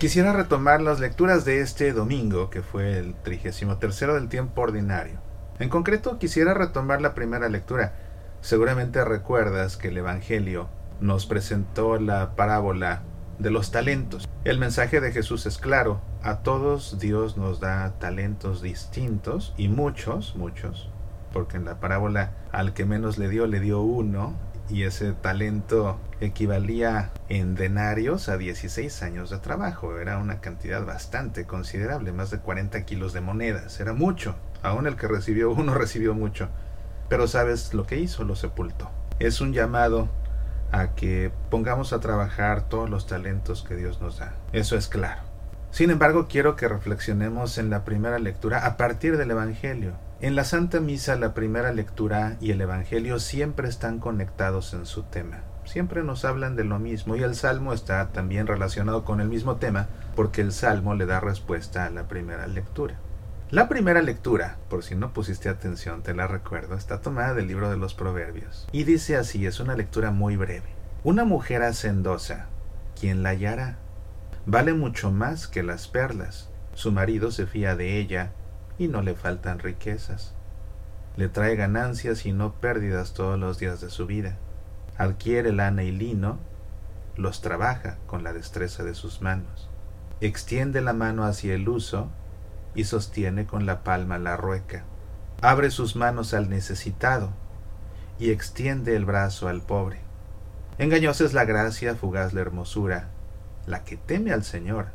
Quisiera retomar las lecturas de este domingo, que fue el 33 del tiempo ordinario. En concreto, quisiera retomar la primera lectura. Seguramente recuerdas que el Evangelio nos presentó la parábola de los talentos. El mensaje de Jesús es claro, a todos Dios nos da talentos distintos y muchos, muchos, porque en la parábola al que menos le dio le dio uno y ese talento equivalía en denarios a 16 años de trabajo. Era una cantidad bastante considerable, más de 40 kilos de monedas. Era mucho. Aún el que recibió uno recibió mucho. Pero sabes lo que hizo, lo sepultó. Es un llamado a que pongamos a trabajar todos los talentos que Dios nos da. Eso es claro. Sin embargo, quiero que reflexionemos en la primera lectura a partir del Evangelio. En la Santa Misa la primera lectura y el Evangelio siempre están conectados en su tema. Siempre nos hablan de lo mismo y el Salmo está también relacionado con el mismo tema porque el Salmo le da respuesta a la primera lectura. La primera lectura, por si no pusiste atención, te la recuerdo, está tomada del libro de los Proverbios. Y dice así, es una lectura muy breve. Una mujer hacendosa, quien la hallará, vale mucho más que las perlas. Su marido se fía de ella y no le faltan riquezas. Le trae ganancias y no pérdidas todos los días de su vida. Adquiere lana y lino, los trabaja con la destreza de sus manos. Extiende la mano hacia el uso y sostiene con la palma la rueca. Abre sus manos al necesitado y extiende el brazo al pobre. Engañosa es la gracia, fugaz la hermosura. La que teme al Señor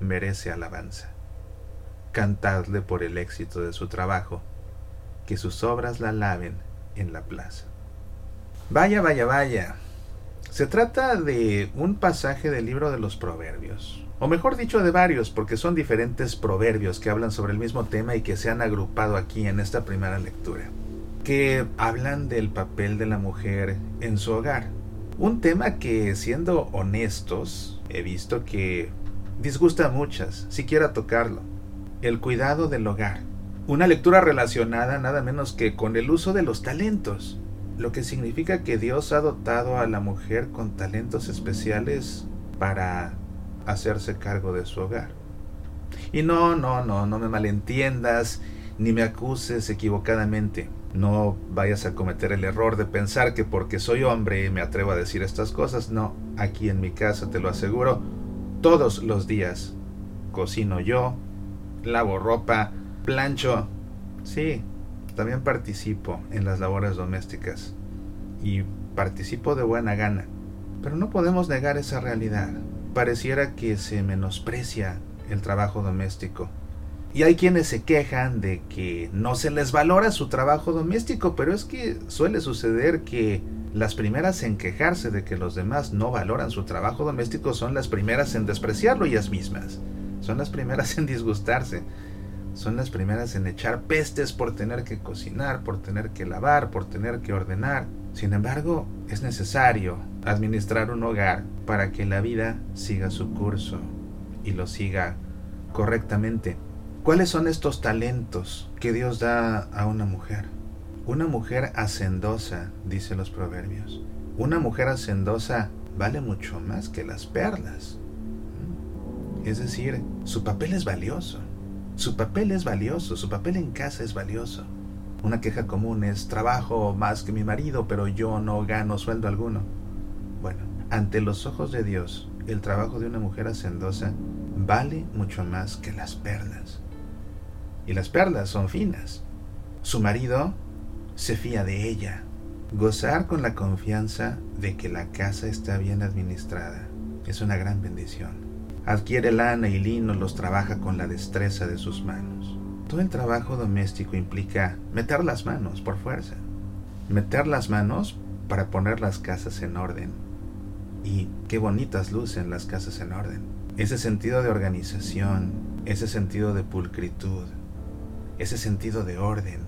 merece alabanza cantadle por el éxito de su trabajo, que sus obras la laven en la plaza. Vaya, vaya, vaya. Se trata de un pasaje del libro de los Proverbios, o mejor dicho de varios, porque son diferentes proverbios que hablan sobre el mismo tema y que se han agrupado aquí en esta primera lectura, que hablan del papel de la mujer en su hogar. Un tema que, siendo honestos, he visto que disgusta a muchas, siquiera tocarlo el cuidado del hogar. Una lectura relacionada nada menos que con el uso de los talentos, lo que significa que Dios ha dotado a la mujer con talentos especiales para hacerse cargo de su hogar. Y no, no, no, no me malentiendas, ni me acuses equivocadamente. No vayas a cometer el error de pensar que porque soy hombre me atrevo a decir estas cosas. No, aquí en mi casa te lo aseguro, todos los días cocino yo, lavo ropa, plancho. Sí, también participo en las labores domésticas y participo de buena gana. Pero no podemos negar esa realidad. Pareciera que se menosprecia el trabajo doméstico. Y hay quienes se quejan de que no se les valora su trabajo doméstico, pero es que suele suceder que las primeras en quejarse de que los demás no valoran su trabajo doméstico son las primeras en despreciarlo ellas mismas. Son las primeras en disgustarse. Son las primeras en echar pestes por tener que cocinar, por tener que lavar, por tener que ordenar. Sin embargo, es necesario administrar un hogar para que la vida siga su curso y lo siga correctamente. ¿Cuáles son estos talentos que Dios da a una mujer? Una mujer hacendosa, dice los proverbios. Una mujer hacendosa vale mucho más que las perlas. Es decir, su papel es valioso. Su papel es valioso, su papel en casa es valioso. Una queja común es trabajo más que mi marido, pero yo no gano sueldo alguno. Bueno, ante los ojos de Dios, el trabajo de una mujer hacendosa vale mucho más que las perlas. Y las perlas son finas. Su marido se fía de ella. Gozar con la confianza de que la casa está bien administrada es una gran bendición. Adquiere lana y lino, los trabaja con la destreza de sus manos. Todo el trabajo doméstico implica meter las manos por fuerza. Meter las manos para poner las casas en orden. Y qué bonitas lucen las casas en orden. Ese sentido de organización, ese sentido de pulcritud, ese sentido de orden,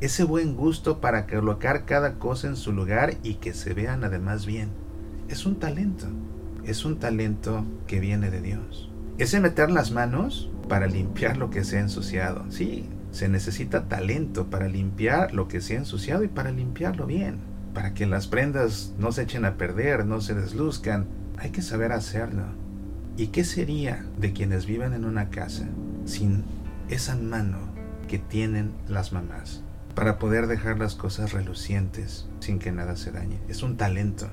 ese buen gusto para colocar cada cosa en su lugar y que se vean además bien. Es un talento es un talento que viene de Dios. Ese meter las manos para limpiar lo que se ensuciado. Sí, se necesita talento para limpiar lo que se ensuciado y para limpiarlo bien. Para que las prendas no se echen a perder, no se desluzcan. Hay que saber hacerlo. ¿Y qué sería de quienes viven en una casa sin esa mano que tienen las mamás para poder dejar las cosas relucientes sin que nada se dañe? Es un talento.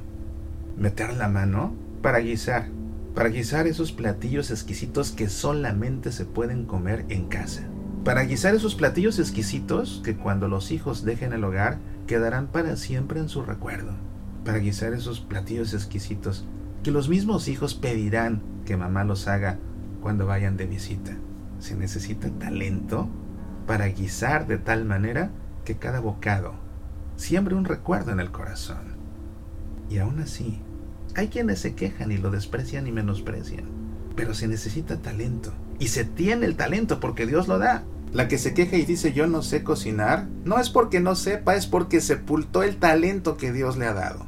Meter la mano para guisar, para guisar esos platillos exquisitos que solamente se pueden comer en casa. Para guisar esos platillos exquisitos que cuando los hijos dejen el hogar quedarán para siempre en su recuerdo. Para guisar esos platillos exquisitos que los mismos hijos pedirán que mamá los haga cuando vayan de visita. Se necesita talento para guisar de tal manera que cada bocado siembre un recuerdo en el corazón. Y aún así, hay quienes se quejan y lo desprecian y menosprecian. Pero se necesita talento. Y se tiene el talento porque Dios lo da. La que se queja y dice yo no sé cocinar, no es porque no sepa, es porque sepultó el talento que Dios le ha dado.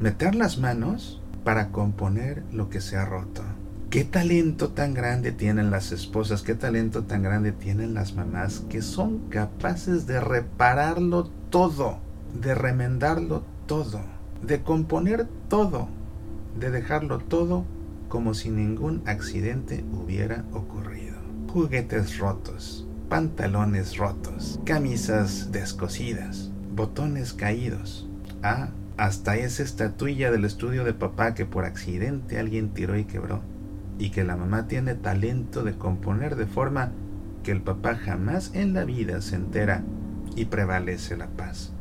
Meter las manos para componer lo que se ha roto. Qué talento tan grande tienen las esposas, qué talento tan grande tienen las mamás que son capaces de repararlo todo, de remendarlo todo, de componer todo, de dejarlo todo como si ningún accidente hubiera ocurrido. Juguetes rotos, pantalones rotos, camisas descosidas, botones caídos. Ah, hasta esa estatuilla del estudio de papá que por accidente alguien tiró y quebró. Y que la mamá tiene talento de componer de forma que el papá jamás en la vida se entera y prevalece la paz.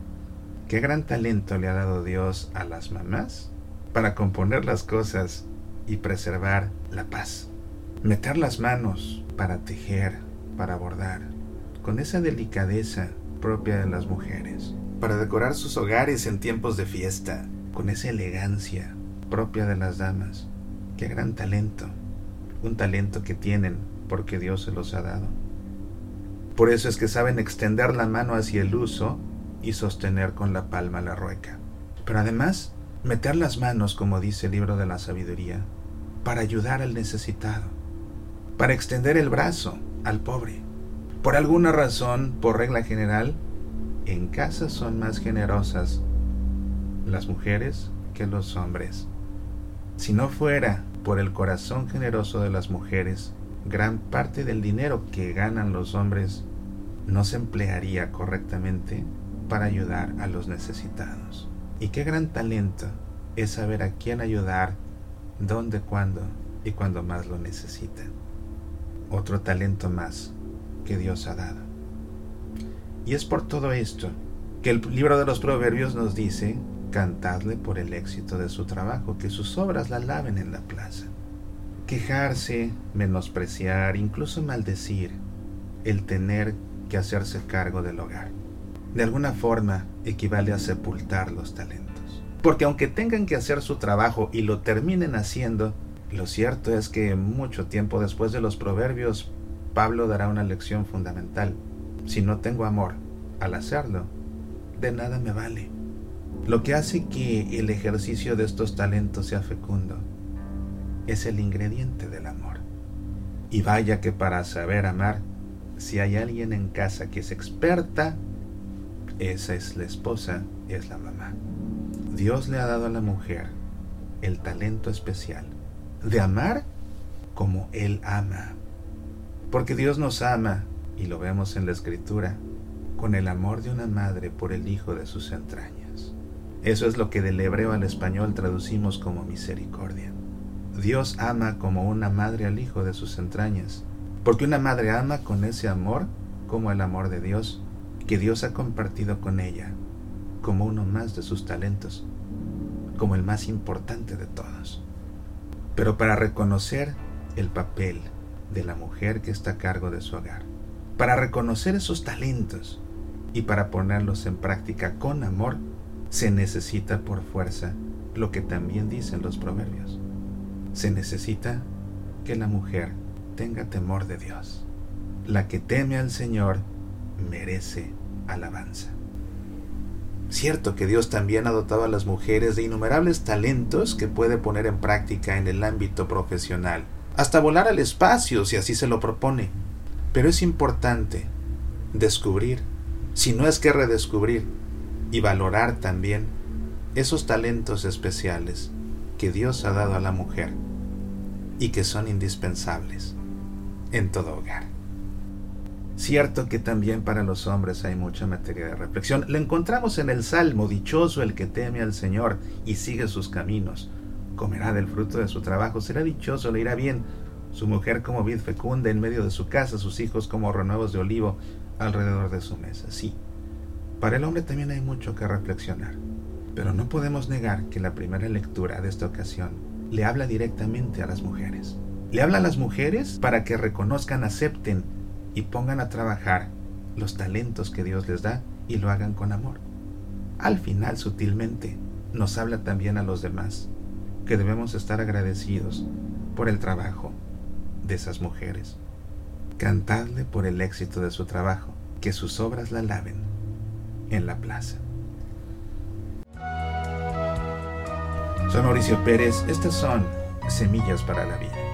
Qué gran talento le ha dado Dios a las mamás para componer las cosas y preservar la paz. Meter las manos para tejer, para bordar, con esa delicadeza propia de las mujeres, para decorar sus hogares en tiempos de fiesta, con esa elegancia propia de las damas. Qué gran talento, un talento que tienen porque Dios se los ha dado. Por eso es que saben extender la mano hacia el uso y sostener con la palma la rueca. Pero además, meter las manos, como dice el libro de la sabiduría, para ayudar al necesitado, para extender el brazo al pobre. Por alguna razón, por regla general, en casa son más generosas las mujeres que los hombres. Si no fuera por el corazón generoso de las mujeres, gran parte del dinero que ganan los hombres no se emplearía correctamente para ayudar a los necesitados. Y qué gran talento es saber a quién ayudar, dónde, cuándo y cuando más lo necesitan otro talento más que Dios ha dado. Y es por todo esto que el libro de los Proverbios nos dice, cantadle por el éxito de su trabajo, que sus obras la laven en la plaza. Quejarse, menospreciar, incluso maldecir, el tener que hacerse cargo del hogar. De alguna forma equivale a sepultar los talentos. Porque aunque tengan que hacer su trabajo y lo terminen haciendo, lo cierto es que mucho tiempo después de los proverbios, Pablo dará una lección fundamental. Si no tengo amor al hacerlo, de nada me vale. Lo que hace que el ejercicio de estos talentos sea fecundo es el ingrediente del amor. Y vaya que para saber amar, si hay alguien en casa que es experta, esa es la esposa, es la mamá. Dios le ha dado a la mujer el talento especial de amar como Él ama. Porque Dios nos ama, y lo vemos en la Escritura, con el amor de una madre por el hijo de sus entrañas. Eso es lo que del hebreo al español traducimos como misericordia. Dios ama como una madre al hijo de sus entrañas, porque una madre ama con ese amor como el amor de Dios, que Dios ha compartido con ella, como uno más de sus talentos, como el más importante de todos pero para reconocer el papel de la mujer que está a cargo de su hogar, para reconocer esos talentos y para ponerlos en práctica con amor, se necesita por fuerza lo que también dicen los proverbios. Se necesita que la mujer tenga temor de Dios. La que teme al Señor merece alabanza. Cierto que Dios también ha dotado a las mujeres de innumerables talentos que puede poner en práctica en el ámbito profesional, hasta volar al espacio si así se lo propone. Pero es importante descubrir, si no es que redescubrir, y valorar también esos talentos especiales que Dios ha dado a la mujer. y que son indispensables en todo hogar. Cierto que también para los hombres hay mucha materia de reflexión. Lo encontramos en el Salmo, dichoso el que teme al Señor y sigue sus caminos. Comerá del fruto de su trabajo, será dichoso, le irá bien. Su mujer como vid fecunda en medio de su casa, sus hijos como renuevos de olivo alrededor de su mesa. Sí, para el hombre también hay mucho que reflexionar. Pero no podemos negar que la primera lectura de esta ocasión le habla directamente a las mujeres. Le habla a las mujeres para que reconozcan, acepten y pongan a trabajar los talentos que Dios les da y lo hagan con amor. Al final, sutilmente, nos habla también a los demás que debemos estar agradecidos por el trabajo de esas mujeres. Cantadle por el éxito de su trabajo, que sus obras la laven en la plaza. Soy Mauricio Pérez, estas son Semillas para la Vida.